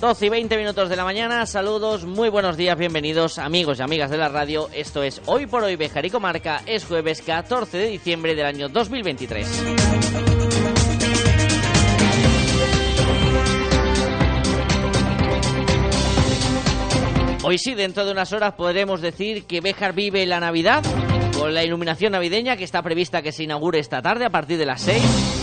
Doce y 20 minutos de la mañana, saludos, muy buenos días, bienvenidos amigos y amigas de la radio. Esto es Hoy por Hoy Bejar y Comarca, es jueves 14 de diciembre del año 2023. Hoy sí, dentro de unas horas podremos decir que Béjar vive la Navidad con la iluminación navideña que está prevista que se inaugure esta tarde a partir de las 6.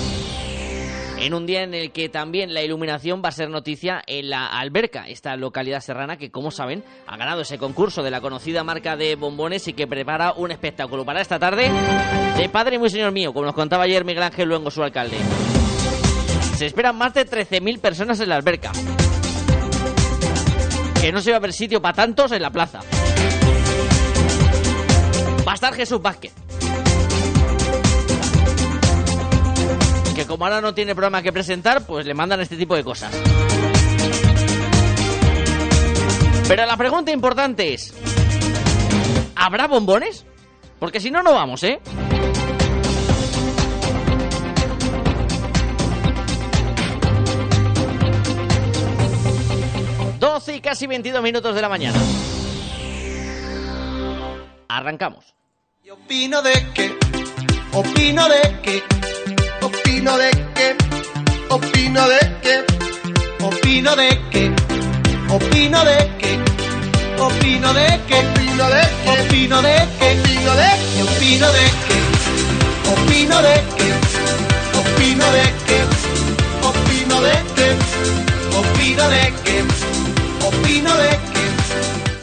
En un día en el que también la iluminación va a ser noticia en la Alberca, esta localidad serrana que, como saben, ha ganado ese concurso de la conocida marca de bombones y que prepara un espectáculo para esta tarde de padre y muy señor mío, como nos contaba ayer Miguel Ángel Luengo, su alcalde. Se esperan más de 13.000 personas en la Alberca que no se va a ver sitio para tantos en la plaza. Va a estar Jesús Vázquez. Como ahora no tiene programa que presentar, pues le mandan este tipo de cosas. Pero la pregunta importante es, ¿habrá bombones? Porque si no, no vamos, ¿eh? 12 y casi 22 minutos de la mañana. Arrancamos. Y opino de que, opino de que, opino de que, opino de que, opino de que, opino de que, opino de que, opino de que, opino de que, opino de que, opino de que, opino de que, opino de que, opino de que, opino de que. Opino de que...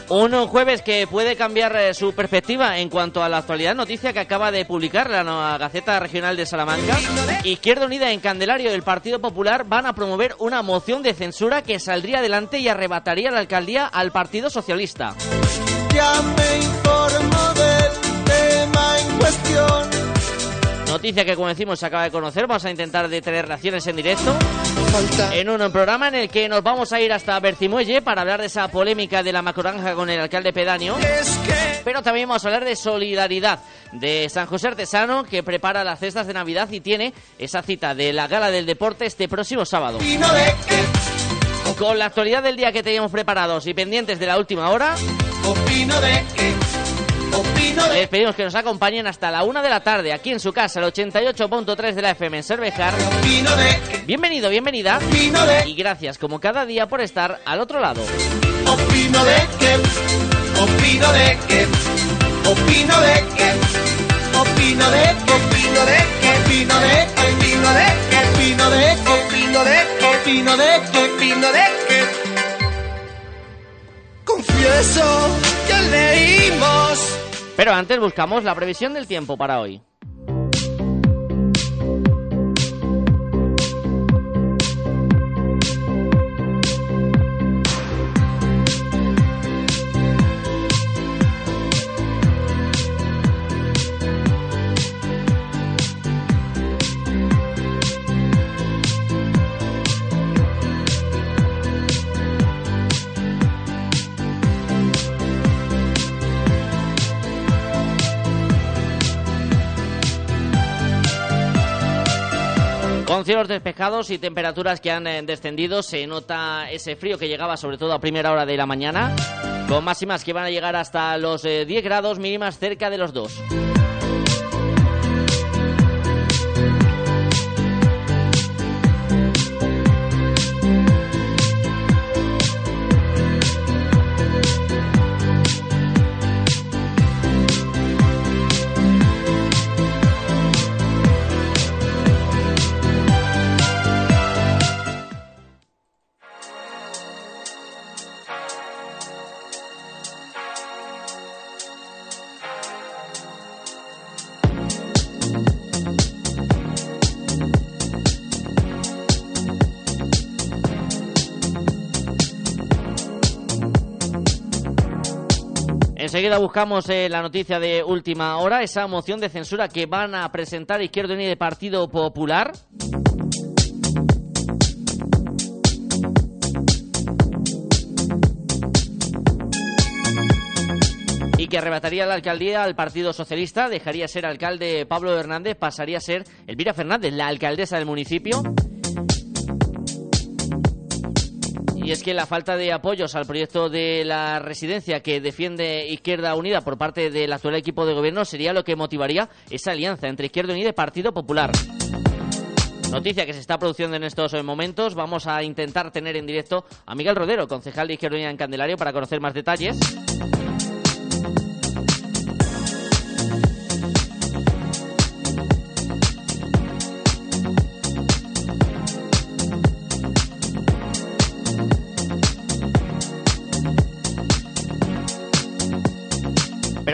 Un jueves que puede cambiar eh, su perspectiva en cuanto a la actualidad. Noticia que acaba de publicar la nueva Gaceta Regional de Salamanca. Izquierda Unida en Candelario del Partido Popular van a promover una moción de censura que saldría adelante y arrebataría la alcaldía al Partido Socialista. Ya me informo del tema en cuestión. Noticia que, como decimos, se acaba de conocer. Vamos a intentar detener reacciones en directo. En un programa en el que nos vamos a ir hasta Bercimuelle para hablar de esa polémica de la macrogranja con el alcalde pedáneo. Pero también vamos a hablar de solidaridad de San José Artesano que prepara las cestas de Navidad y tiene esa cita de la gala del deporte este próximo sábado. Con la actualidad del día que teníamos preparados y pendientes de la última hora. Opino de que les pedimos que nos acompañen hasta la una de la tarde aquí en su casa, el 88.3 de la FM en Cervejar. Bienvenido, bienvenida. Y gracias como cada día por estar al otro lado. Opino de que, opino de que, opino de que, opino de que, opino de que, opino de que, opino de que, opino de que, opino de que, opino de que. Confieso que leímos pero antes buscamos la previsión del tiempo para hoy. Cielos despejados y temperaturas que han eh, descendido, se nota ese frío que llegaba sobre todo a primera hora de la mañana, con máximas que van a llegar hasta los 10 eh, grados mínimas cerca de los 2. Enseguida buscamos eh, la noticia de última hora, esa moción de censura que van a presentar Izquierda Unida y Partido Popular. y que arrebataría la alcaldía al Partido Socialista, dejaría ser alcalde Pablo Hernández, pasaría a ser Elvira Fernández, la alcaldesa del municipio. Y es que la falta de apoyos al proyecto de la residencia que defiende Izquierda Unida por parte del actual equipo de gobierno sería lo que motivaría esa alianza entre Izquierda Unida y Partido Popular. Noticia que se está produciendo en estos momentos. Vamos a intentar tener en directo a Miguel Rodero, concejal de Izquierda Unida en Candelario, para conocer más detalles.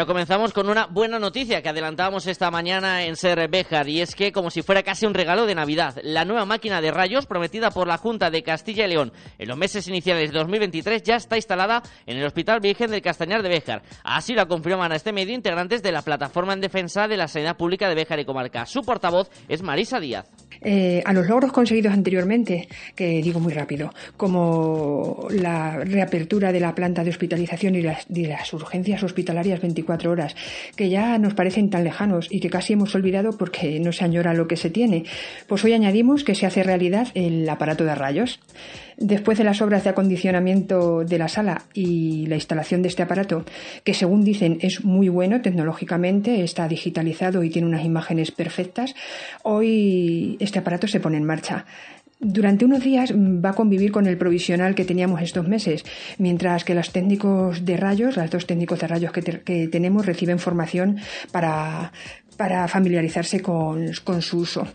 Pero comenzamos con una buena noticia que adelantábamos esta mañana en Ser Béjar y es que como si fuera casi un regalo de Navidad, la nueva máquina de rayos prometida por la Junta de Castilla y León en los meses iniciales de 2023 ya está instalada en el Hospital Virgen del Castañar de Béjar. Así lo confirman a este medio integrantes de la Plataforma en Defensa de la Sanidad Pública de Béjar y Comarca. Su portavoz es Marisa Díaz. Eh, a los logros conseguidos anteriormente, que digo muy rápido, como la reapertura de la planta de hospitalización y de las urgencias hospitalarias 24 horas, que ya nos parecen tan lejanos y que casi hemos olvidado porque no se añora lo que se tiene, pues hoy añadimos que se hace realidad el aparato de rayos. Después de las obras de acondicionamiento de la sala y la instalación de este aparato, que según dicen es muy bueno tecnológicamente, está digitalizado y tiene unas imágenes perfectas, hoy este aparato se pone en marcha. Durante unos días va a convivir con el provisional que teníamos estos meses, mientras que los técnicos de rayos, los dos técnicos de rayos que, tenemos, reciben formación para, familiarizarse con, su uso.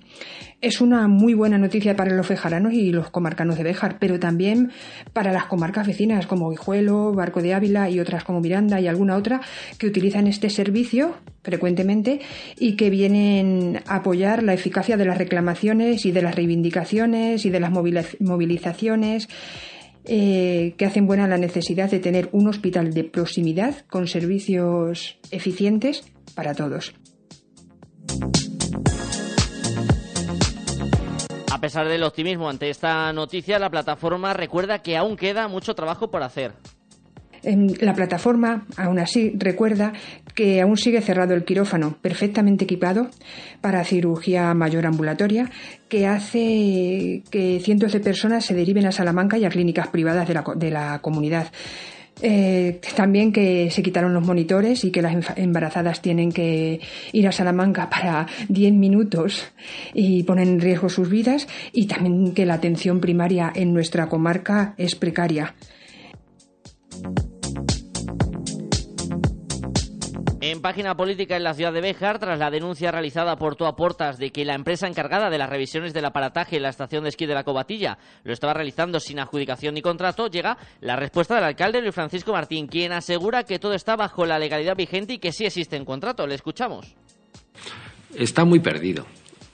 Es una muy buena noticia para los fejaranos y los comarcanos de Béjar, pero también para las comarcas vecinas como Guijuelo, Barco de Ávila y otras como Miranda y alguna otra que utilizan este servicio frecuentemente y que vienen a apoyar la eficacia de las reclamaciones y de las reivindicaciones y de las movilizaciones eh, que hacen buena la necesidad de tener un hospital de proximidad con servicios eficientes para todos. A pesar del optimismo ante esta noticia, la plataforma recuerda que aún queda mucho trabajo por hacer. La plataforma, aún así, recuerda que aún sigue cerrado el quirófano, perfectamente equipado para cirugía mayor ambulatoria, que hace que cientos de personas se deriven a Salamanca y a clínicas privadas de la, de la comunidad. Eh, también que se quitaron los monitores y que las embarazadas tienen que ir a Salamanca para 10 minutos y ponen en riesgo sus vidas y también que la atención primaria en nuestra comarca es precaria. En página política en la ciudad de Béjar, tras la denuncia realizada por Toaportas de que la empresa encargada de las revisiones del aparataje en la estación de esquí de la Cobatilla lo estaba realizando sin adjudicación ni contrato, llega la respuesta del alcalde Luis Francisco Martín, quien asegura que todo está bajo la legalidad vigente y que sí existe un contrato. Le escuchamos. Está muy perdido,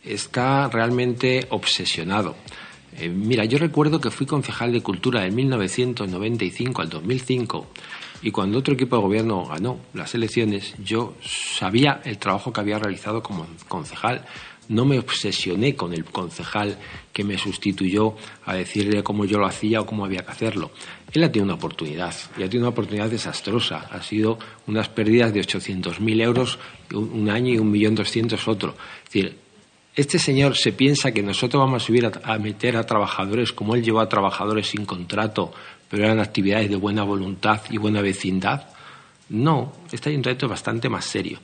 está realmente obsesionado. Eh, mira, yo recuerdo que fui concejal de Cultura del 1995 al 2005 y cuando otro equipo de gobierno ganó las elecciones, yo sabía el trabajo que había realizado como concejal. No me obsesioné con el concejal que me sustituyó a decirle cómo yo lo hacía o cómo había que hacerlo. Él ha tenido una oportunidad y ha tenido una oportunidad desastrosa. Ha sido unas pérdidas de 800.000 euros un año y un millón doscientos otro. Es decir, este señor se piensa que nosotros vamos a subir a, meter a trabajadores como él llevó a trabajadores sin contrato pero eran actividades de buena voluntad y buena vecindad. No, este ayuntamiento es bastante más serio.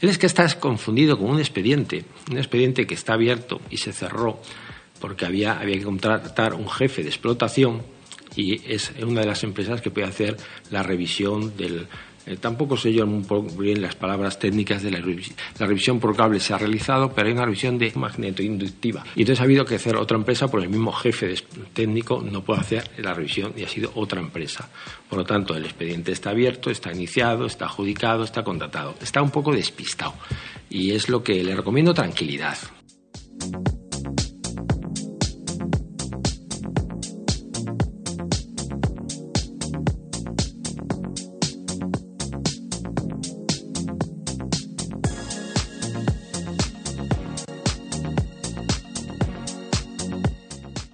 Es que está confundido con un expediente, un expediente que está abierto y se cerró porque había, había que contratar un jefe de explotación y es una de las empresas que puede hacer la revisión del, eh, tampoco sé yo muy bien las palabras técnicas de la revisión. La revisión por cable se ha realizado, pero hay una revisión de magneto-inductiva. Y entonces ha habido que hacer otra empresa porque el mismo jefe técnico no puede hacer la revisión y ha sido otra empresa. Por lo tanto, el expediente está abierto, está iniciado, está adjudicado, está contratado. Está un poco despistado. Y es lo que le recomiendo tranquilidad.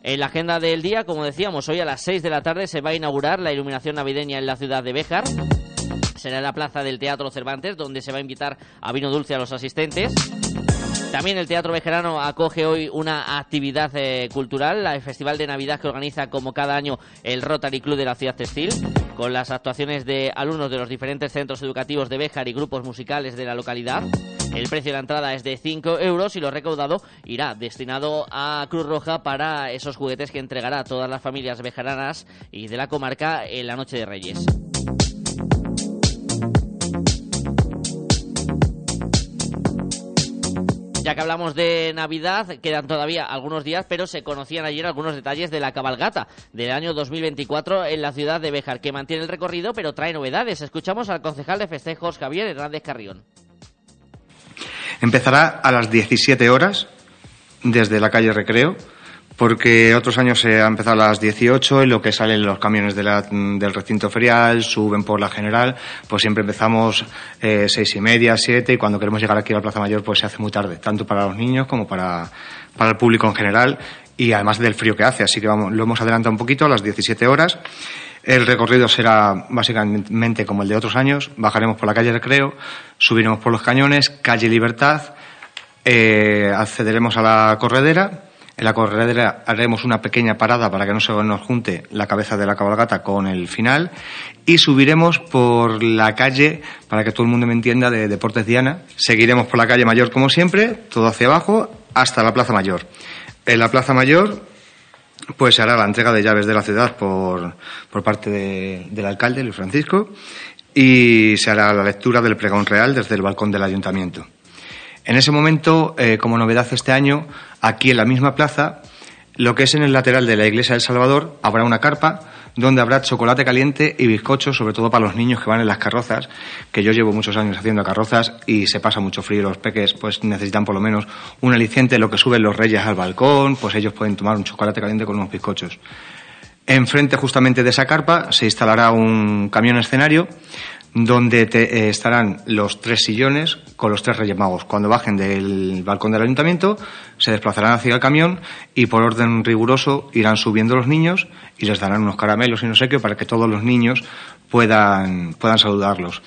En la agenda del día, como decíamos, hoy a las 6 de la tarde se va a inaugurar la iluminación navideña en la ciudad de Béjar. Será en la plaza del Teatro Cervantes, donde se va a invitar a vino dulce a los asistentes. También el Teatro Vejerano acoge hoy una actividad eh, cultural, el Festival de Navidad que organiza como cada año el Rotary Club de la Ciudad Textil, con las actuaciones de alumnos de los diferentes centros educativos de Béjar y grupos musicales de la localidad. El precio de la entrada es de 5 euros y lo recaudado irá destinado a Cruz Roja para esos juguetes que entregará a todas las familias bejaranas y de la comarca en la Noche de Reyes. Ya que hablamos de Navidad, quedan todavía algunos días, pero se conocían ayer algunos detalles de la cabalgata del año 2024 en la ciudad de Béjar, que mantiene el recorrido, pero trae novedades. Escuchamos al concejal de festejos Javier Hernández Carrión. Empezará a las 17 horas desde la calle Recreo porque otros años se ha empezado a las 18 y lo que salen los camiones del recinto ferial suben por la general, pues siempre empezamos eh, seis y media, siete y cuando queremos llegar aquí a la Plaza Mayor pues se hace muy tarde, tanto para los niños como para, para el público en general y además del frío que hace, así que vamos, lo hemos adelantado un poquito a las 17 horas. El recorrido será básicamente como el de otros años. Bajaremos por la calle Recreo, subiremos por los cañones, calle Libertad, eh, accederemos a la corredera en la corredera haremos una pequeña parada para que no se nos junte la cabeza de la cabalgata con el final y subiremos por la calle, para que todo el mundo me entienda, de Deportes Diana. Seguiremos por la calle Mayor como siempre, todo hacia abajo, hasta la Plaza Mayor. En la Plaza Mayor pues se hará la entrega de llaves de la ciudad por, por parte del alcalde, Luis Francisco, y se hará la lectura del pregón real desde el balcón del ayuntamiento. En ese momento, eh, como novedad este año, aquí en la misma plaza, lo que es en el lateral de la iglesia del Salvador, habrá una carpa donde habrá chocolate caliente y bizcochos, sobre todo para los niños que van en las carrozas, que yo llevo muchos años haciendo carrozas y se pasa mucho frío. Los peques pues necesitan por lo menos un aliciente, lo que suben los reyes al balcón, pues ellos pueden tomar un chocolate caliente con unos bizcochos. Enfrente justamente de esa carpa se instalará un camión escenario donde eh, estarán los tres sillones con los tres Reyes Magos. Cuando bajen del balcón del ayuntamiento, se desplazarán hacia el camión y por orden riguroso irán subiendo los niños y les darán unos caramelos y no sé qué para que todos los niños puedan, puedan saludarlos.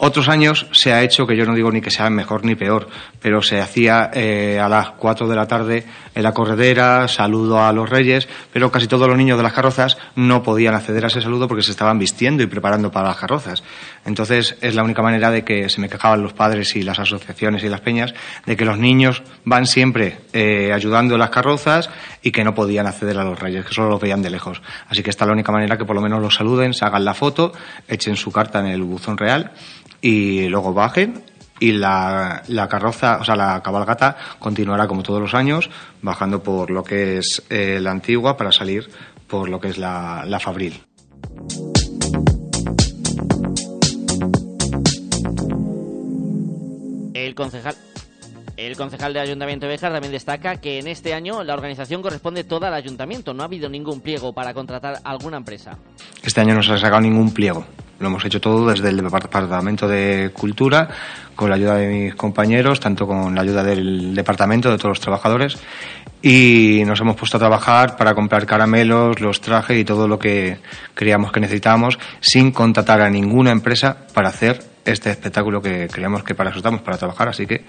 Otros años se ha hecho, que yo no digo ni que sea mejor ni peor, pero se hacía eh, a las 4 de la tarde en la corredera, saludo a los reyes, pero casi todos los niños de las carrozas no podían acceder a ese saludo porque se estaban vistiendo y preparando para las carrozas. Entonces es la única manera de que se me quejaban los padres y las asociaciones y las peñas de que los niños van siempre eh, ayudando en las carrozas y que no podían acceder a los reyes, que solo los veían de lejos. Así que esta es la única manera que por lo menos los saluden, se hagan la foto, echen su carta en el buzón real y luego bajen y la, la, carroza, o sea, la cabalgata continuará como todos los años, bajando por lo que es eh, la antigua para salir por lo que es la, la Fabril. El concejal el concejal del Ayuntamiento de Béjar también destaca que en este año la organización corresponde toda al Ayuntamiento. No ha habido ningún pliego para contratar alguna empresa. Este año no se ha sacado ningún pliego. Lo hemos hecho todo desde el Departamento de Cultura, con la ayuda de mis compañeros, tanto con la ayuda del Departamento, de todos los trabajadores, y nos hemos puesto a trabajar para comprar caramelos, los trajes y todo lo que creíamos que necesitábamos, sin contratar a ninguna empresa para hacer este espectáculo que creíamos que para eso estamos, para trabajar, así que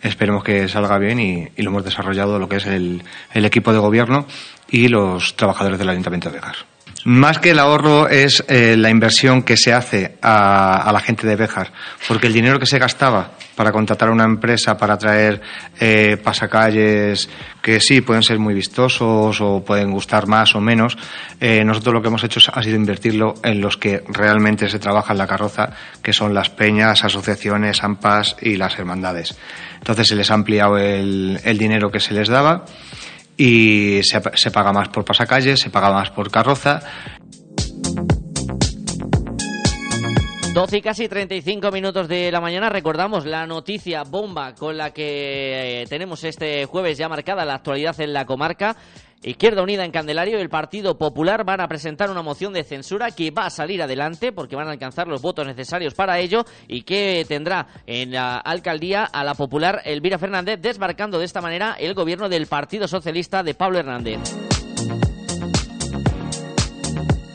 esperemos que salga bien y, lo hemos desarrollado lo que es el, equipo de gobierno y los trabajadores del Ayuntamiento de Bejar. Más que el ahorro es eh, la inversión que se hace a, la gente de Béjar, porque el dinero que se gastaba para contratar a una empresa para traer eh, pasacalles que sí pueden ser muy vistosos o pueden gustar más o menos, eh, nosotros lo que hemos hecho ha sido invertirlo en los que realmente se trabaja en la carroza, que son las peñas, asociaciones, AMPAs y las hermandades. Entonces se les ha ampliado el, el dinero que se les daba y se, se paga más por pasacalles, se paga más por carroza 12 y casi 35 minutos de la mañana. Recordamos la noticia bomba con la que eh, tenemos este jueves ya marcada la actualidad en la comarca. Izquierda Unida en Candelario y el Partido Popular van a presentar una moción de censura que va a salir adelante porque van a alcanzar los votos necesarios para ello y que tendrá en la alcaldía a la popular Elvira Fernández desbarcando de esta manera el gobierno del Partido Socialista de Pablo Hernández.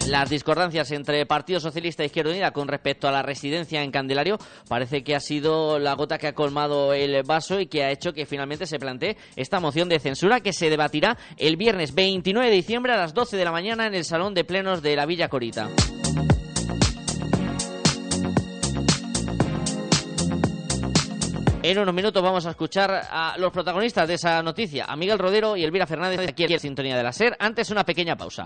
Las discordancias entre Partido Socialista e Izquierda Unida con respecto a la residencia en Candelario parece que ha sido la gota que ha colmado el vaso y que ha hecho que finalmente se plantee esta moción de censura que se debatirá el viernes 29 de diciembre a las 12 de la mañana en el Salón de Plenos de la Villa Corita. En unos minutos vamos a escuchar a los protagonistas de esa noticia, a Miguel Rodero y Elvira Fernández, aquí en Sintonía de la SER. Antes, una pequeña pausa.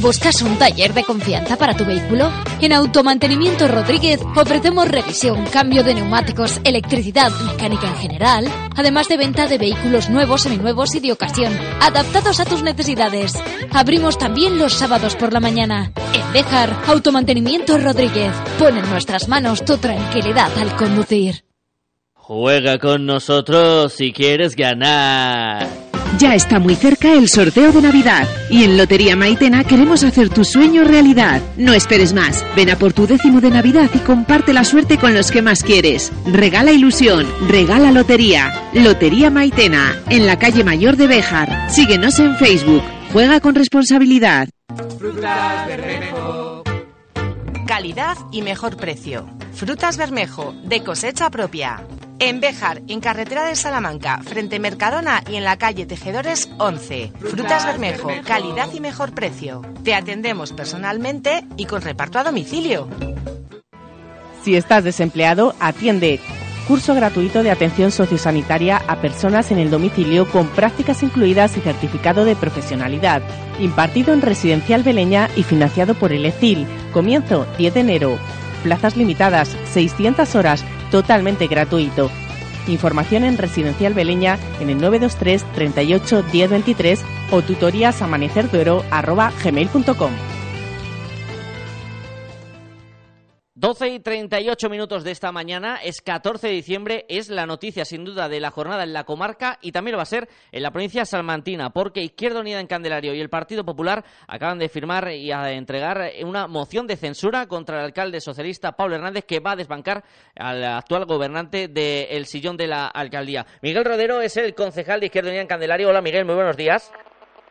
¿Buscas un taller de confianza para tu vehículo? En Automantenimiento Rodríguez ofrecemos revisión, cambio de neumáticos, electricidad, mecánica en general, además de venta de vehículos nuevos, seminuevos y de ocasión, adaptados a tus necesidades. Abrimos también los sábados por la mañana. En Béjar, Automantenimiento Rodríguez. Pon en nuestras manos tu tranquilidad al conducir. Juega con nosotros si quieres ganar. Ya está muy cerca el sorteo de Navidad y en Lotería Maitena queremos hacer tu sueño realidad. No esperes más. Ven a por tu décimo de Navidad y comparte la suerte con los que más quieres. Regala ilusión, regala lotería. Lotería Maitena, en la calle Mayor de Béjar. Síguenos en Facebook. Juega con responsabilidad. Frutas Bermejo. Calidad y mejor precio. Frutas Bermejo, de cosecha propia. En Béjar, en carretera de Salamanca, frente Mercadona y en la calle Tejedores 11. Frutas Bermejo, calidad y mejor precio. Te atendemos personalmente y con reparto a domicilio. Si estás desempleado, atiende. Curso gratuito de atención sociosanitaria a personas en el domicilio con prácticas incluidas y certificado de profesionalidad. Impartido en Residencial Beleña y financiado por el ECIL. Comienzo 10 de enero. Plazas limitadas, 600 horas, totalmente gratuito. Información en Residencial Beleña en el 923 38 1023 o tutorías 12 y 38 minutos de esta mañana, es 14 de diciembre, es la noticia sin duda de la jornada en la comarca y también lo va a ser en la provincia salmantina, porque Izquierda Unida en Candelario y el Partido Popular acaban de firmar y entregar una moción de censura contra el alcalde socialista Pablo Hernández que va a desbancar al actual gobernante del sillón de la alcaldía. Miguel Rodero es el concejal de Izquierda Unida en Candelario. Hola Miguel, muy buenos días.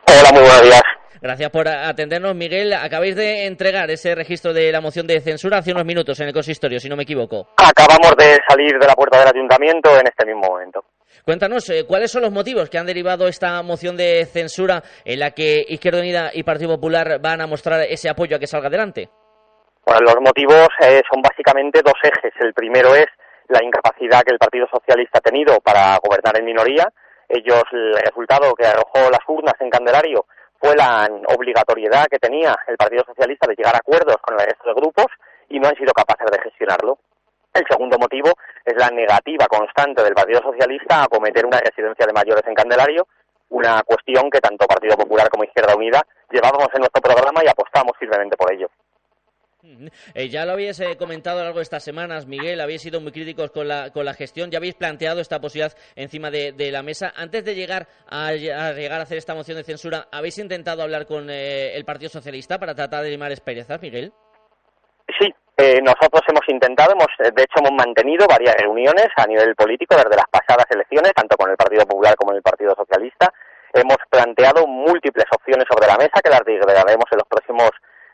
Hola, muy buenos días. Gracias por atendernos, Miguel. Acabáis de entregar ese registro de la moción de censura hace unos minutos en el consistorio, si no me equivoco. Acabamos de salir de la puerta del ayuntamiento en este mismo momento. Cuéntanos, eh, ¿cuáles son los motivos que han derivado esta moción de censura en la que Izquierda Unida y Partido Popular van a mostrar ese apoyo a que salga adelante? Bueno, los motivos eh, son básicamente dos ejes. El primero es la incapacidad que el Partido Socialista ha tenido para gobernar en minoría. Ellos, el resultado que arrojó las urnas en Candelario fue la obligatoriedad que tenía el Partido Socialista de llegar a acuerdos con el resto de grupos y no han sido capaces de gestionarlo. El segundo motivo es la negativa constante del Partido Socialista a acometer una residencia de mayores en Candelario, una cuestión que tanto Partido Popular como Izquierda Unida llevábamos en nuestro programa y apostamos firmemente por ello. Eh, ya lo habéis eh, comentado a lo largo de estas semanas, Miguel, habéis sido muy críticos con la, con la gestión, ya habéis planteado esta posibilidad encima de, la mesa. Antes de llegar a, llegar a hacer esta moción de censura, ¿habéis intentado hablar con eh, el Partido Socialista para tratar de limar esperezas, Miguel? Sí, nosotros hemos intentado, hemos, de hecho hemos mantenido varias reuniones a nivel político desde las pasadas elecciones, tanto con el Partido Popular como con el Partido Socialista. Hemos planteado múltiples opciones sobre la mesa que las desvelaremos en los próximos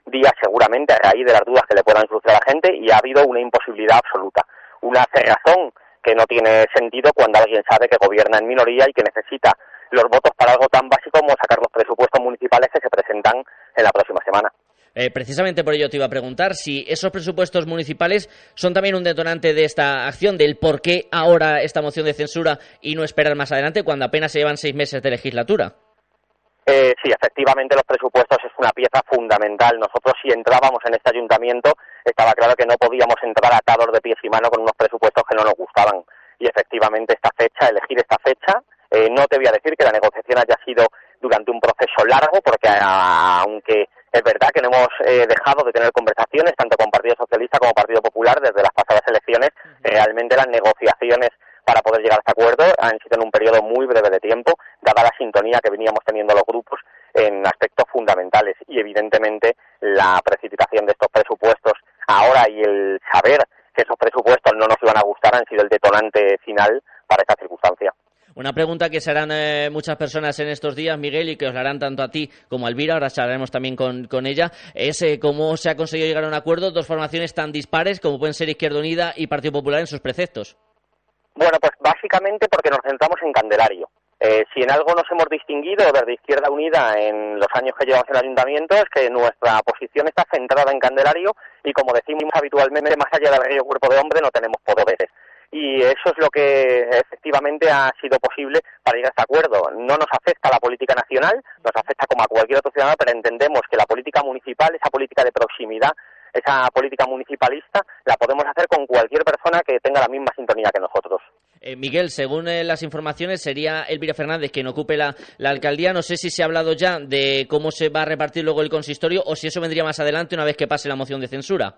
días seguramente a raíz de las dudas que le puedan surgir a la gente y ha habido una imposibilidad absoluta, una cerrazón que no tiene sentido cuando alguien sabe que gobierna en minoría y que necesita los votos para algo tan básico como sacar los presupuestos municipales que se presentan en la próxima semana. Eh, precisamente por ello te iba a preguntar si esos presupuestos municipales son también un detonante de esta acción, del por qué ahora esta moción de censura y no esperar más adelante cuando apenas se llevan seis meses de legislatura. Eh, sí, efectivamente los presupuestos es una pieza fundamental. Nosotros si entrábamos en este ayuntamiento estaba claro que no podíamos entrar atados de pies y manos con unos presupuestos que no nos gustaban. y efectivamente esta fecha, elegir esta fecha, eh, no te voy a decir que la negociación haya sido durante un proceso largo, porque aunque es verdad que no hemos eh, dejado de tener conversaciones tanto con Partido Socialista como Partido Popular desde las pasadas elecciones, realmente las negociaciones para poder llegar a este acuerdo han sido en un periodo muy breve de tiempo, dada la sintonía que veníamos teniendo los grupos en aspectos fundamentales y evidentemente la precipitación de estos presupuestos ahora y el saber que esos presupuestos no nos iban a gustar han sido el detonante final para esta circunstancia. Una pregunta que se harán eh, muchas personas en estos días, Miguel, y que os harán tanto a ti como a Elvira, ahora charlaremos también con, ella, es eh, cómo se ha conseguido llegar a un acuerdo dos formaciones tan dispares como pueden ser Izquierda Unida y Partido Popular en sus preceptos. Bueno, pues básicamente porque nos centramos en Candelario. Eh, si en algo nos hemos distinguido desde Izquierda Unida en los años que llevamos en el ayuntamiento es que nuestra posición está centrada en Candelario y como decimos habitualmente, más allá del río cuerpo de hombre no tenemos poderes. Y eso es lo que efectivamente ha sido posible para llegar a este acuerdo. No nos afecta la política nacional, nos afecta como a cualquier otro ciudadano, pero entendemos que la política municipal, esa política de proximidad, esa política municipalista la podemos hacer con cualquier persona que tenga la misma sintonía que nosotros. Eh, Miguel, según eh, las informaciones, sería Elvira Fernández quien ocupe la, alcaldía. No sé si se ha hablado ya de cómo se va a repartir luego el consistorio o si eso vendría más adelante una vez que pase la moción de censura.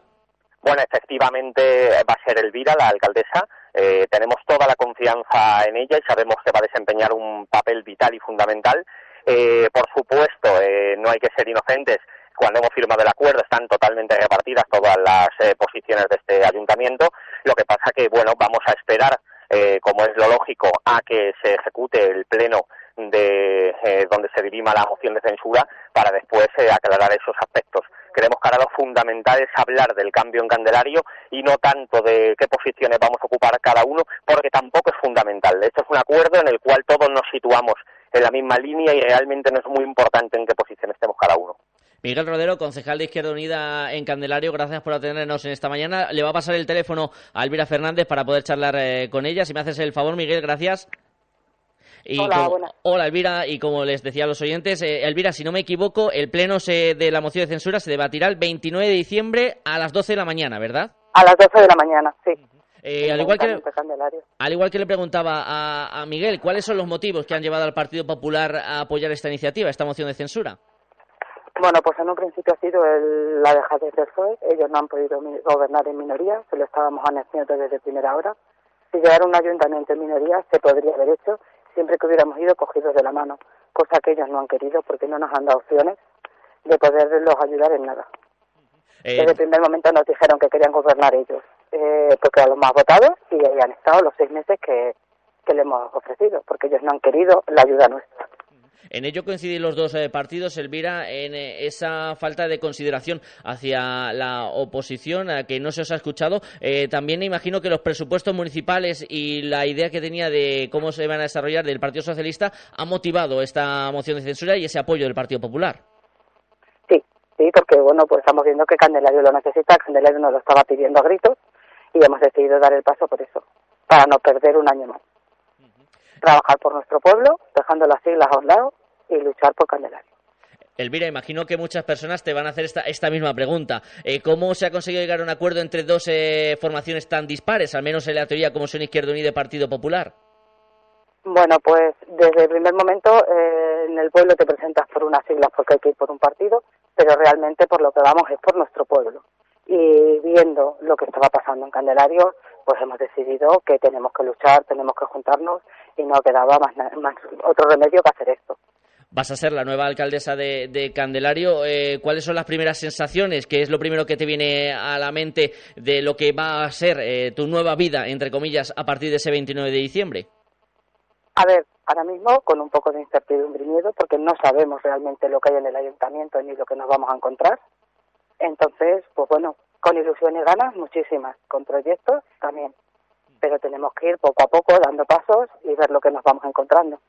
Bueno, efectivamente va a ser Elvira la alcaldesa. Eh, tenemos toda la confianza en ella y sabemos que va a desempeñar un papel vital y fundamental. por supuesto, no hay que ser inocentes cuando hemos firmado el acuerdo están totalmente repartidas todas las eh, posiciones de este ayuntamiento. Lo que pasa que, bueno, vamos a esperar, eh, como es lo lógico, a que se ejecute el pleno de eh, donde se dirima la moción de censura para después aclarar esos aspectos. Creemos que ahora lo fundamental es hablar del cambio en Candelario y no tanto de qué posiciones vamos a ocupar cada uno, porque tampoco es fundamental. Esto es un acuerdo en el cual todos nos situamos en la misma línea y realmente no es muy importante en qué posición estemos cada uno. Miguel Rodero, concejal de Izquierda Unida en Candelario, gracias por atendernos en esta mañana. Le va a pasar el teléfono a Elvira Fernández para poder charlar eh, con ella. Si me haces el favor, Miguel, gracias. hola, hola, Elvira, y como les decía a los oyentes, eh, Elvira, si no me equivoco, el pleno de la moción de censura se debatirá el 29 de diciembre a las 12 de la mañana, ¿verdad? A las 12 de la mañana, sí. Eh, al, igual que, al igual que le preguntaba a, a Miguel, ¿cuáles son los motivos que han llevado al Partido Popular a apoyar esta iniciativa, esta moción de censura? Bueno, pues en un principio ha sido el, la dejadez del PSOE. Ellos no han podido gobernar en minoría, se lo estábamos anunciando desde primera hora. Si llegara un ayuntamiento en minoría, se podría haber hecho siempre que hubiéramos ido cogidos de la mano, cosa que ellos no han querido porque no nos han dado opciones de poderlos ayudar en nada. Eh, desde el primer momento nos dijeron que querían gobernar ellos, eh, porque eran los más votados y ahí han estado los seis meses que, que le hemos ofrecido, porque ellos no han querido la ayuda nuestra. En ello coinciden los dos eh, partidos, Elvira, en eh, esa falta de consideración hacia la oposición, a que no se os ha escuchado. Eh, también imagino que los presupuestos municipales y la idea que tenía de cómo se van a desarrollar del Partido Socialista ha motivado esta moción de censura y ese apoyo del Partido Popular. Sí, sí, porque bueno, pues estamos viendo que Candelario lo necesita, Candelario nos lo estaba pidiendo a gritos y hemos decidido dar el paso por eso, para no perder un año más. Trabajar por nuestro pueblo, dejando las siglas a un lado y luchar por Candelario. Elvira, imagino que muchas personas te van a hacer esta, esta misma pregunta. Eh, ¿Cómo se ha conseguido llegar a un acuerdo entre dos eh, formaciones tan dispares, al menos en la teoría como son Izquierda Unida y Partido Popular? Bueno, pues desde el primer momento eh, en el pueblo te presentas por unas siglas porque hay que ir por un partido, pero realmente por lo que vamos es por nuestro pueblo. Y viendo lo que estaba pasando en Candelario, pues hemos decidido que tenemos que luchar, tenemos que juntarnos y no quedaba más, más otro remedio que hacer esto vas a ser la nueva alcaldesa de, Candelario. Eh, ¿Cuáles son las primeras sensaciones? ¿Qué es lo primero que te viene a la mente de lo que va a ser eh, tu nueva vida, entre comillas, a partir de ese 29 de diciembre? A ver, ahora mismo con un poco de incertidumbre y miedo, porque no sabemos realmente lo que hay en el ayuntamiento ni lo que nos vamos a encontrar. Entonces, pues bueno, con ilusión y ganas, muchísimas. Con proyectos también. Pero tenemos que ir poco a poco dando pasos y ver lo que nos vamos encontrando.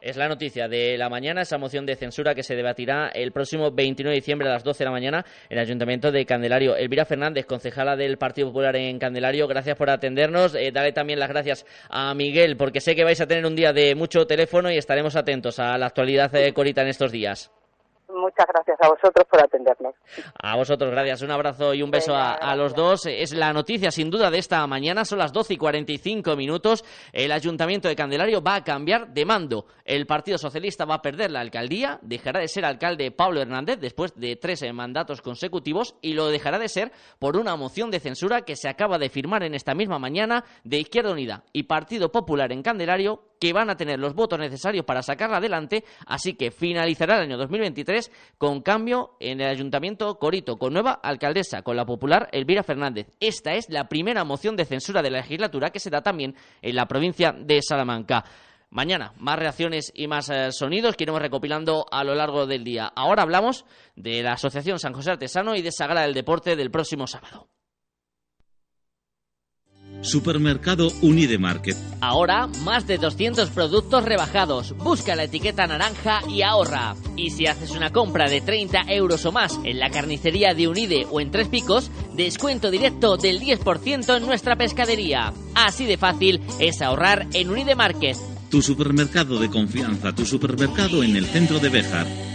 Es la noticia de la mañana, esa moción de censura que se debatirá el próximo 29 de diciembre a las 12 de la mañana en el Ayuntamiento de Candelario. Elvira Fernández, concejala del Partido Popular en Candelario, gracias por atendernos. Eh, dale también las gracias a Miguel, porque sé que vais a tener un día de mucho teléfono y estaremos atentos a la actualidad de Corita en estos días. Muchas gracias a vosotros por atendernos. A vosotros, gracias. Un abrazo y un beso a, los dos. Es la noticia, sin duda, de esta mañana. Son las 12 y 45 minutos. El Ayuntamiento de Candelario va a cambiar de mando. El Partido Socialista va a perder la alcaldía. Dejará de ser alcalde Pablo Hernández después de tres mandatos consecutivos y lo dejará de ser por una moción de censura que se acaba de firmar en esta misma mañana de Izquierda Unida y Partido Popular en Candelario que van a tener los votos necesarios para sacarla adelante, así que finalizará el año 2023 con cambio en el Ayuntamiento Corito, con nueva alcaldesa, con la popular Elvira Fernández. Esta es la primera moción de censura de la legislatura que se da también en la provincia de Salamanca. Mañana, más reacciones y más eh, sonidos que iremos recopilando a lo largo del día. Ahora hablamos de la Asociación San José Artesano y de Sagrada del Deporte del próximo sábado. Supermercado Unidemarket. Ahora, más de 200 productos rebajados. Busca la etiqueta naranja y ahorra. Y si haces una compra de 30 euros o más en la carnicería de Unide o en Tres Picos, descuento directo del 10% en nuestra pescadería. Así de fácil es ahorrar en Unidemarket. Tu supermercado de confianza, tu supermercado en el centro de Béjar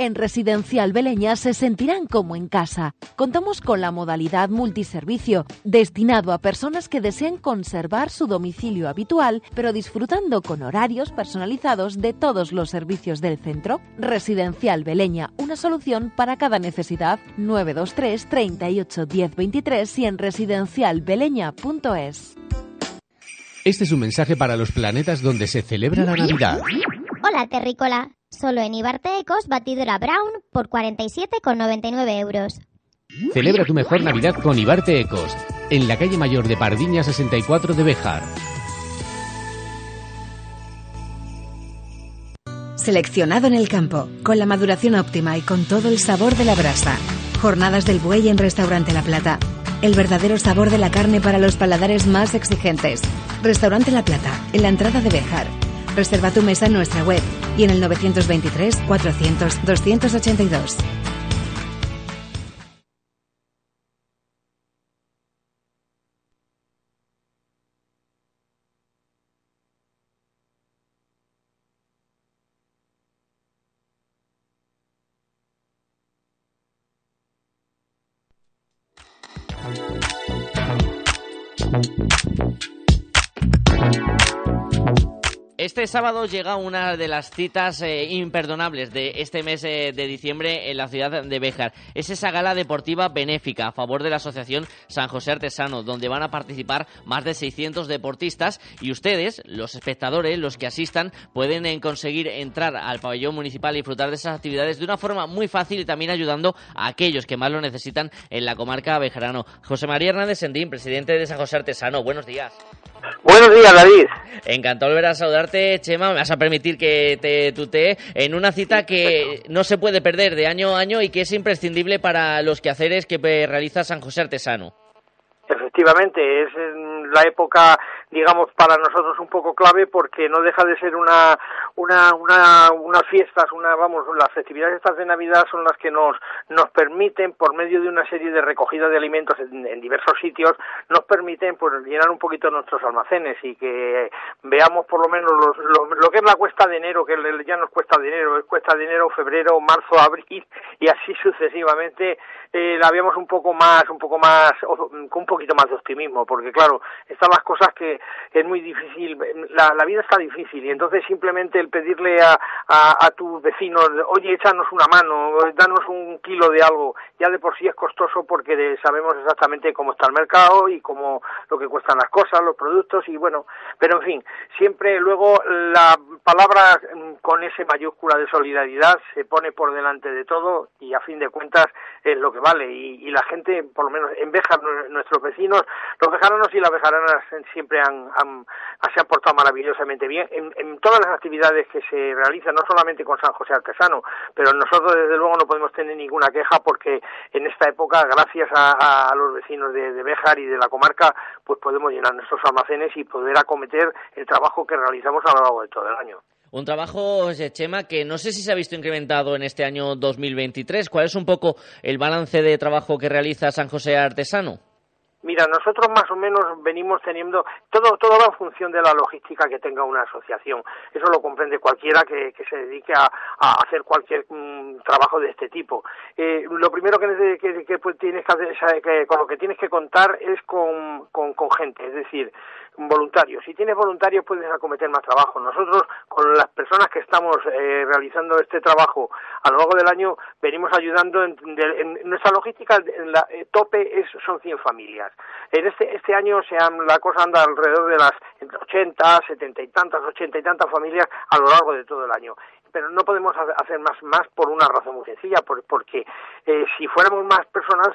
en Residencial Beleña se sentirán como en casa. Contamos con la modalidad multiservicio, destinado a personas que desean conservar su domicilio habitual, pero disfrutando con horarios personalizados de todos los servicios del centro. Residencial Beleña, una solución para cada necesidad. 923 38 10 23 y en residencialbeleña.es. Este es un mensaje para los planetas donde se celebra la Navidad. Hola, terrícola. Solo en Ibarte Ecos, batidora Brown por 47,99 euros. Celebra tu mejor Navidad con Ibarte Ecos, en la calle mayor de Pardiña 64 de Bejar. Seleccionado en el campo, con la maduración óptima y con todo el sabor de la brasa. Jornadas del buey en Restaurante La Plata. El verdadero sabor de la carne para los paladares más exigentes. Restaurante La Plata, en la entrada de Bejar. Reserva tu mesa en nuestra web y en el 923 400 282. Este sábado llega una de las citas eh, imperdonables de este mes eh, de diciembre en la ciudad de Béjar. Es esa gala deportiva benéfica a favor de la Asociación San José Artesano, donde van a participar más de 600 deportistas y ustedes, los espectadores, los que asistan, pueden eh, conseguir entrar al pabellón municipal y disfrutar de esas actividades de una forma muy fácil y también ayudando a aquellos que más lo necesitan en la comarca bejarano. José María Hernández Sendín, presidente de San José Artesano, buenos días. Buenos días, David. Encantado de volver a saludarte, Chema. Me vas a permitir que te tutee en una cita que no se puede perder de año a año y que es imprescindible para los quehaceres que realiza San José Artesano. Efectivamente, es la época, digamos, para nosotros un poco clave porque no deja de ser una, una, una, unas fiestas, una, vamos, las festividades estas de Navidad son las que nos, nos permiten, por medio de una serie de recogida de alimentos en, diversos sitios, nos permiten pues llenar un poquito nuestros almacenes y que veamos por lo menos los, lo, que es la cuesta de enero, que ya nos cuesta dinero, es cuesta de enero, febrero, marzo, abril y así sucesivamente, eh, la veamos un poco más, un poco más, con un poquito más de optimismo, porque claro, están las cosas que, es muy difícil, la, la, vida está difícil y entonces simplemente el pedirle a, a, a tus vecinos, oye, échanos una mano, danos un kilo de algo, ya de por sí es costoso porque sabemos exactamente cómo está el mercado y cómo lo que cuestan las cosas, los productos y bueno, pero en fin, siempre luego la palabra mm, con ese mayúscula de solidaridad se pone por delante de todo y a fin de cuentas es lo que vale y, y la gente, por lo menos en Béjar, nuestros vecinos, los bejaranos y las bejaranas siempre han, se han portado maravillosamente bien en, en, todas las actividades que se realizan, no solamente con San José Artesano, pero nosotros desde luego no podemos tener ninguna queja porque en esta época, gracias a, los vecinos de, de Béjar y de la comarca, pues podemos llenar nuestros almacenes y poder acometer el trabajo que realizamos a lo largo de todo el año. Un trabajo, Chema, que no sé si se ha visto incrementado en este año 2023. ¿Cuál es un poco el balance de trabajo que realiza San José Artesano? Mira, nosotros más o menos venimos teniendo todo todo va en función de la logística que tenga una asociación. Eso lo comprende cualquiera que, se dedique a, hacer cualquier mm, trabajo de este tipo. Eh, lo primero que, pues, tienes que hacer, que, con lo que tienes que contar es con, con, gente, es decir, voluntarios. Si tienes voluntarios puedes acometer más trabajo. Nosotros, con las personas que estamos eh, realizando este trabajo a lo largo del año, venimos ayudando en, nuestra logística, en eh, tope es, son 100 familias. En este, este año se han, la cosa anda alrededor de las 80, 70 y tantas, 80 y tantas familias a lo largo de todo el año pero no podemos hacer más más por una razón muy sencilla porque eh, si fuéramos más personas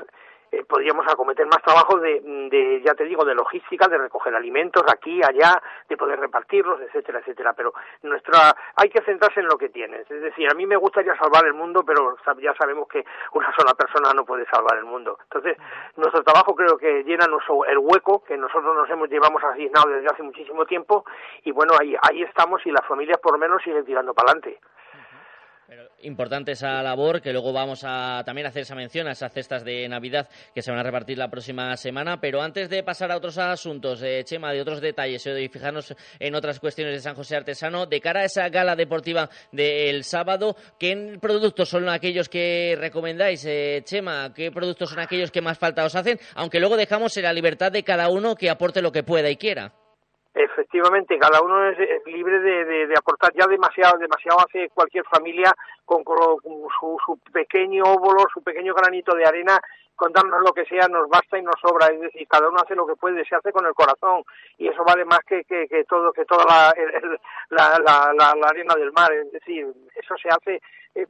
eh, podríamos acometer más trabajo de, ya te digo, de logística, de recoger alimentos aquí, allá, de poder repartirlos, etcétera, etcétera. Pero nuestra, hay que centrarse en lo que tienes. Es decir, a mí me gustaría salvar el mundo, pero ya sabemos que una sola persona no puede salvar el mundo. Entonces, nuestro trabajo creo que llena nuestro, el hueco que nosotros nos hemos llevamos asignado desde hace muchísimo tiempo y bueno, ahí, ahí estamos y las familias por lo menos siguen tirando para adelante importante esa labor, que luego vamos a también hacer esa mención a esas cestas de Navidad que se van a repartir la próxima semana. Pero antes de pasar a otros asuntos, eh, Chema, de otros detalles y fijarnos en otras cuestiones de San José Artesano, de cara a esa gala deportiva del sábado, ¿qué productos son aquellos que recomendáis, eh, Chema? ¿Qué productos son aquellos que más falta os hacen? Aunque luego dejamos en la libertad de cada uno que aporte lo que pueda y quiera. Efectivamente, cada uno es, libre de, aportar ya demasiado, demasiado hace cualquier familia con, su, pequeño óvulo, su pequeño granito de arena, con darnos lo que sea nos basta y nos sobra, es decir, cada uno hace lo que puede, se hace con el corazón. Y eso vale más que, que, todo, que toda la, la, la, arena del mar, es decir, eso se hace eh,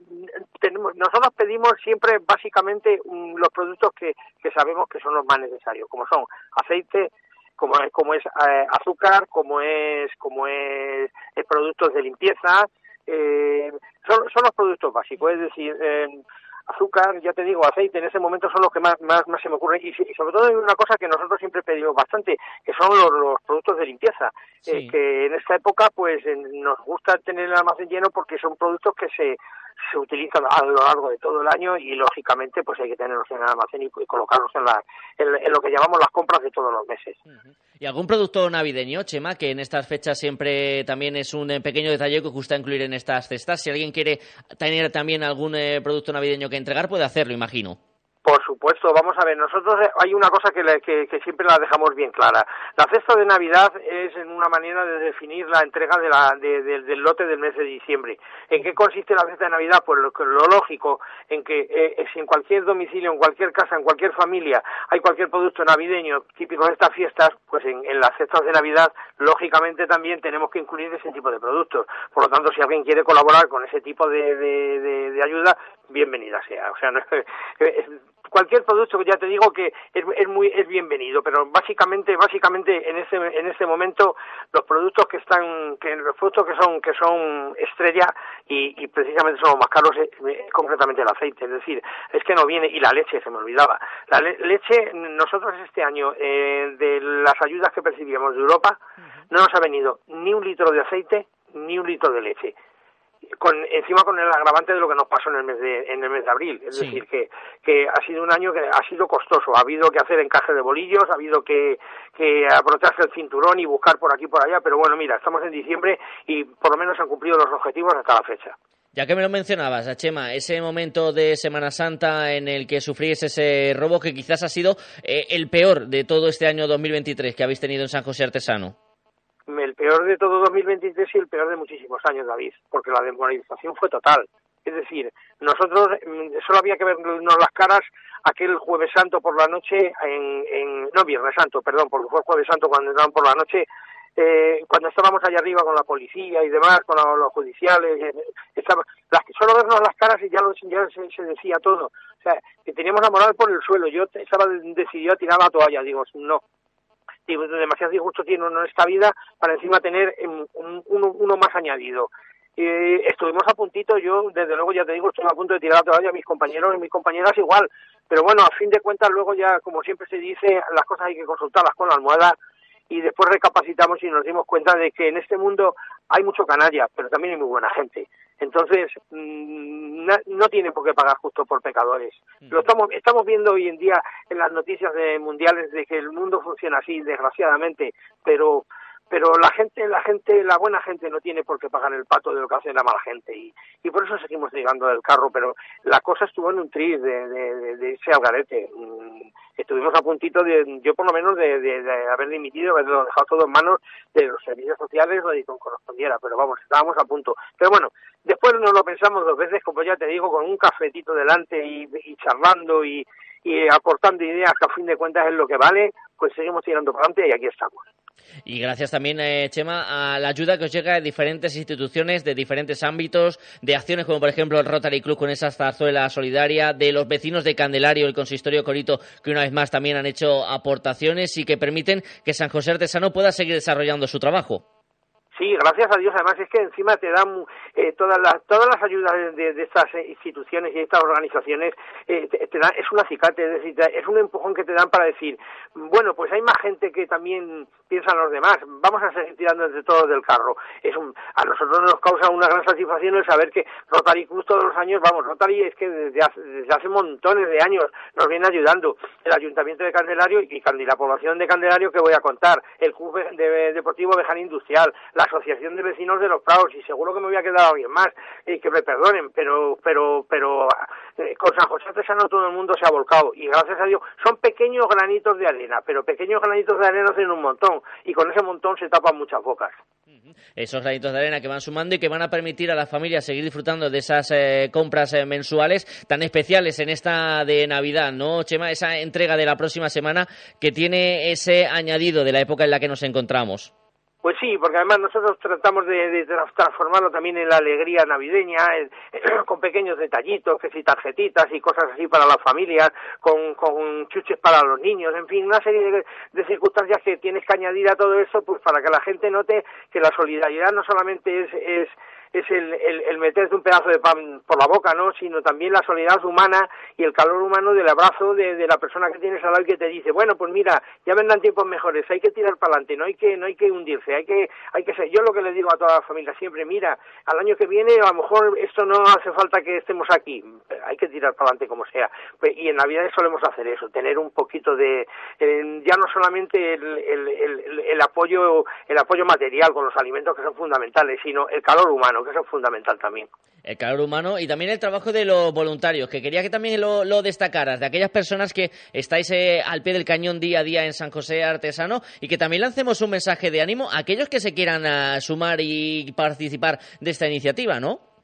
tenemos, nosotros pedimos siempre básicamente los productos que, que sabemos que son los más necesarios, como son aceite, como es, como es eh, azúcar, como es, como es eh, productos de limpieza, eh, son, son los productos básicos, es decir, eh, azúcar, ya te digo, aceite, en ese momento son los que más, más, más se me ocurren. Y, sobre todo hay una cosa que nosotros siempre pedimos bastante, que son los, productos de limpieza, que en esta época pues nos gusta tener el almacén lleno porque son productos que se, se utilizan a lo largo de todo el año y lógicamente pues hay que tenerlos en el almacén y, colocarlos en, la, en, lo que llamamos las compras de todos los meses. ¿Y algún producto navideño, Chema, que en estas fechas siempre también es un eh, pequeño detalle que gusta incluir en estas cestas? Si alguien quiere tener también algún eh, producto navideño que entregar, puede hacerlo, imagino. Por supuesto, vamos a ver, nosotros eh, hay una cosa que, que, siempre la dejamos bien clara. La cesta de Navidad es en una manera de definir la entrega de la, del lote del mes de diciembre. ¿En qué consiste la cesta de Navidad? Pues lo, lo lógico, en que eh, si en cualquier domicilio, en cualquier casa, en cualquier familia hay cualquier producto navideño típico de estas fiestas, pues en, en las cestas de Navidad, lógicamente también tenemos que incluir ese tipo de productos. Por lo tanto, si alguien quiere colaborar con ese tipo de, de, de ayuda, bienvenida sea. O sea, no cualquier producto que ya te digo que es, muy es bienvenido pero básicamente básicamente en ese en este momento los productos que están que los productos que son que son estrella y, precisamente son los más caros es, concretamente el aceite. Es decir es que no viene y la leche se me olvidaba. La leche nosotros este año eh, de las ayudas que percibíamos de Europa no nos ha venido ni un litro de aceite ni un litro de leche con encima con el agravante de lo que nos pasó en el mes de en el mes de abril. Es decir que que ha sido un año que ha sido costoso. Ha habido que hacer encaje de bolillos ha habido que que el cinturón y buscar por aquí por allá pero bueno mira estamos en diciembre y por lo menos han cumplido los objetivos hasta la fecha. Ya que me lo mencionabas, Chema, ese momento de Semana Santa en el que sufrís ese robo que quizás ha sido eh, el peor de todo este año 2023 que habéis tenido en San José Artesano peor de todo 2023 y el peor de muchísimos años, David, porque la demoralización fue total. Es decir, nosotros mm, solo había que vernos las caras aquel jueves santo por la noche, en, en no viernes santo, perdón, porque fue jueves santo cuando entraron por la noche, eh, cuando estábamos allá arriba con la policía y demás, con los, judiciales, eh, las, solo vernos las caras y ya, lo, ya se, decía todo. O sea, que teníamos la moral por el suelo. Yo estaba decidido a tirar la toalla. Digo, no, demasiado disgusto tiene uno en esta vida para encima tener em, uno, más añadido. estuvimos a puntito, yo desde luego ya te digo, estoy a punto de tirar la toalla, mis compañeros y mis compañeras igual, pero bueno, a fin de cuentas luego ya, como siempre se dice, las cosas hay que consultarlas con la almohada y después recapacitamos y nos dimos cuenta de que en este mundo hay mucho canalla, pero también hay muy buena gente. Entonces, mm, no tiene por qué pagar justo por pecadores. Lo estamos, estamos viendo hoy en día en las noticias de mundiales de que el mundo funciona así, desgraciadamente, pero pero la gente, la gente, la buena gente no tiene por qué pagar el pato de lo que hace la mala gente y, y por eso seguimos llegando del carro, pero la cosa estuvo en un tris de, de, de, ese algarete. Mm, estuvimos a puntito de, yo por lo menos, de, de, haber dimitido, haberlo dejado todo en manos de los servicios sociales o de quien correspondiera, pero vamos, estábamos a punto. Pero bueno, después nos lo pensamos dos veces, como ya te digo, con un cafetito delante y, y charlando y, y aportando ideas que a fin de cuentas es lo que vale, pues seguimos tirando para adelante y aquí estamos. Y gracias también, eh, Chema, a la ayuda que os llega de diferentes instituciones, de diferentes ámbitos, de acciones como por ejemplo el Rotary Club con esa zarzuela solidaria, de los vecinos de Candelario, el consistorio Corito, que una vez más también han hecho aportaciones y que permiten que San José Artesano pueda seguir desarrollando su trabajo. Sí, gracias a Dios. Además es que encima te dan eh, todas las todas las ayudas de, estas instituciones y de estas organizaciones eh, te, dan, es un acicate, es un empujón que te dan para decir, bueno, pues hay más gente que también piensa en los demás. Vamos a seguir tirando entre todos del carro. Es un, a nosotros nos causa una gran satisfacción el saber que Rotary Cruz todos los años, vamos, Rotary es que desde hace, desde hace montones de años nos viene ayudando. El Ayuntamiento de Candelario y, la población de Candelario que voy a contar, el Club de, Deportivo Beján Industrial, la Asociación de Vecinos de los Prados y seguro que me voy a quedar alguien más y que me perdonen, pero pero pero eh, con San José Artesano todo el mundo se ha volcado y gracias a Dios son pequeños granitos de arena, pero pequeños granitos de arena hacen un montón y con ese montón se tapan muchas bocas. Esos granitos de arena que van sumando y que van a permitir a las familias seguir disfrutando de esas eh, compras eh, mensuales tan especiales en esta de Navidad, ¿no, Chema? Esa entrega de la próxima semana que tiene ese añadido de la época en la que nos encontramos. Pues sí, porque además nosotros tratamos de, transformarlo también en la alegría navideña, con pequeños detallitos, que si tarjetitas y cosas así para las familias, con, con chuches para los niños, en fin, una serie de, circunstancias que tienes que añadir a todo eso, pues para que la gente note que la solidaridad no solamente es, es es el, el, el, meterte un pedazo de pan por la boca, ¿no? Sino también la solidaridad humana y el calor humano del abrazo de, de la persona que tienes al lado y que te dice, bueno, pues mira, ya vendrán tiempos mejores, hay que tirar para adelante, no hay que, no hay que hundirse, hay que, hay que ser. Yo lo que le digo a toda la familia siempre, mira, al año que viene a lo mejor esto no hace falta que estemos aquí, hay que tirar para adelante como sea. Pues, y en Navidad solemos hacer eso, tener un poquito de, eh, ya no solamente el, el, el, el apoyo, el apoyo material con los alimentos que son fundamentales, sino el calor humano que eso es fundamental también. El calor humano y también el trabajo de los voluntarios, que quería que también lo, destacaras, de aquellas personas que estáis eh, al pie del cañón día a día en San José Artesano y que también lancemos un mensaje de ánimo a aquellos que se quieran ah, sumar y participar de esta iniciativa, ¿no?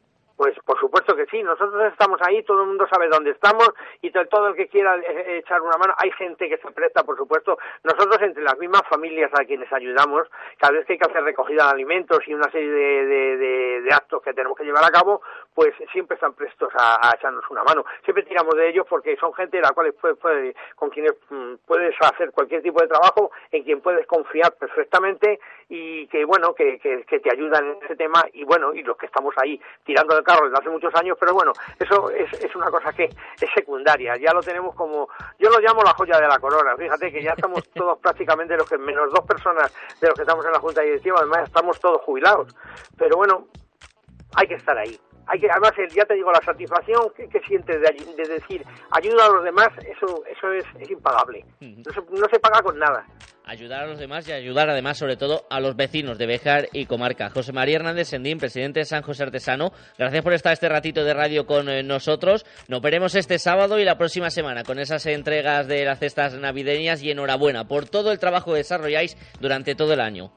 Pues por supuesto que sí, nosotros estamos ahí, todo el mundo sabe dónde estamos y todo el que quiera eh, eh, echar una mano, hay gente que se presta, por supuesto, nosotros entre las mismas familias a quienes ayudamos, cada vez que hay que hacer recogida de alimentos y una serie de, actos que tenemos que llevar a cabo, pues siempre están prestos a, echarnos una mano. Siempre tiramos de ellos porque son gente de la cual puede, con quienes mm, puedes hacer cualquier tipo de trabajo, en quien puedes confiar perfectamente y que bueno, que, que, que te ayudan en ese tema y bueno, y los que estamos ahí tirando de desde hace muchos años, pero bueno, eso es, es una cosa que es secundaria, ya lo tenemos como, yo lo llamo la joya de la corona, fíjate que ya estamos todos prácticamente los que, menos dos personas de los que estamos en la Junta Directiva, además estamos todos jubilados, pero bueno, hay que estar ahí. Hay que, además, ya te digo, la satisfacción que, sientes de, decir ayuda a los demás, eso, eso es, es impagable. No se, no se paga con nada ayudar a los demás y ayudar además sobre todo a los vecinos de Bejar y Comarca. José María Hernández Sendín, presidente de San José Artesano, gracias por estar este ratito de radio con eh, nosotros. Nos veremos este sábado y la próxima semana con esas entregas de las cestas navideñas y enhorabuena por todo el trabajo que desarrolláis durante todo el año.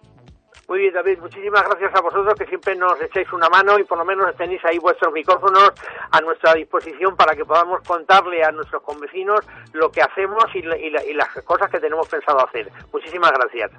Muy bien, David, muchísimas gracias a vosotros que siempre nos echáis una mano y por lo menos tenéis ahí vuestros micrófonos a nuestra disposición para que podamos contarle a nuestros convecinos lo que hacemos y, y las cosas que tenemos pensado hacer. Muchísimas gracias.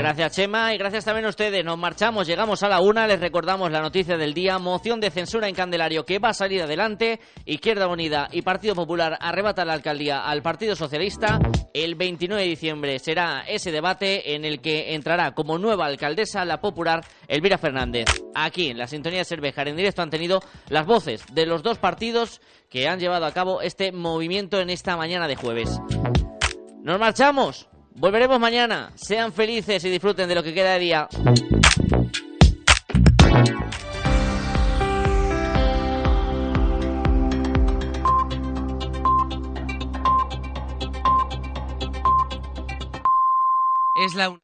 Gracias, Chema, y gracias también a ustedes. Nos marchamos, llegamos a la una, les recordamos la noticia del día, moción de censura en Candelario que va a salir adelante, Izquierda Unida y Partido Popular arrebatan la alcaldía al Partido Socialista. El 29 de diciembre será ese debate en el que entrará como nueva alcaldesa la popular Elvira Fernández. Aquí, en la sintonía de Cervejar en directo, han tenido las voces de los dos partidos que han llevado a cabo este movimiento en esta mañana de jueves. Nos marchamos. Volveremos mañana. Sean felices y disfruten de lo que queda de día. Es la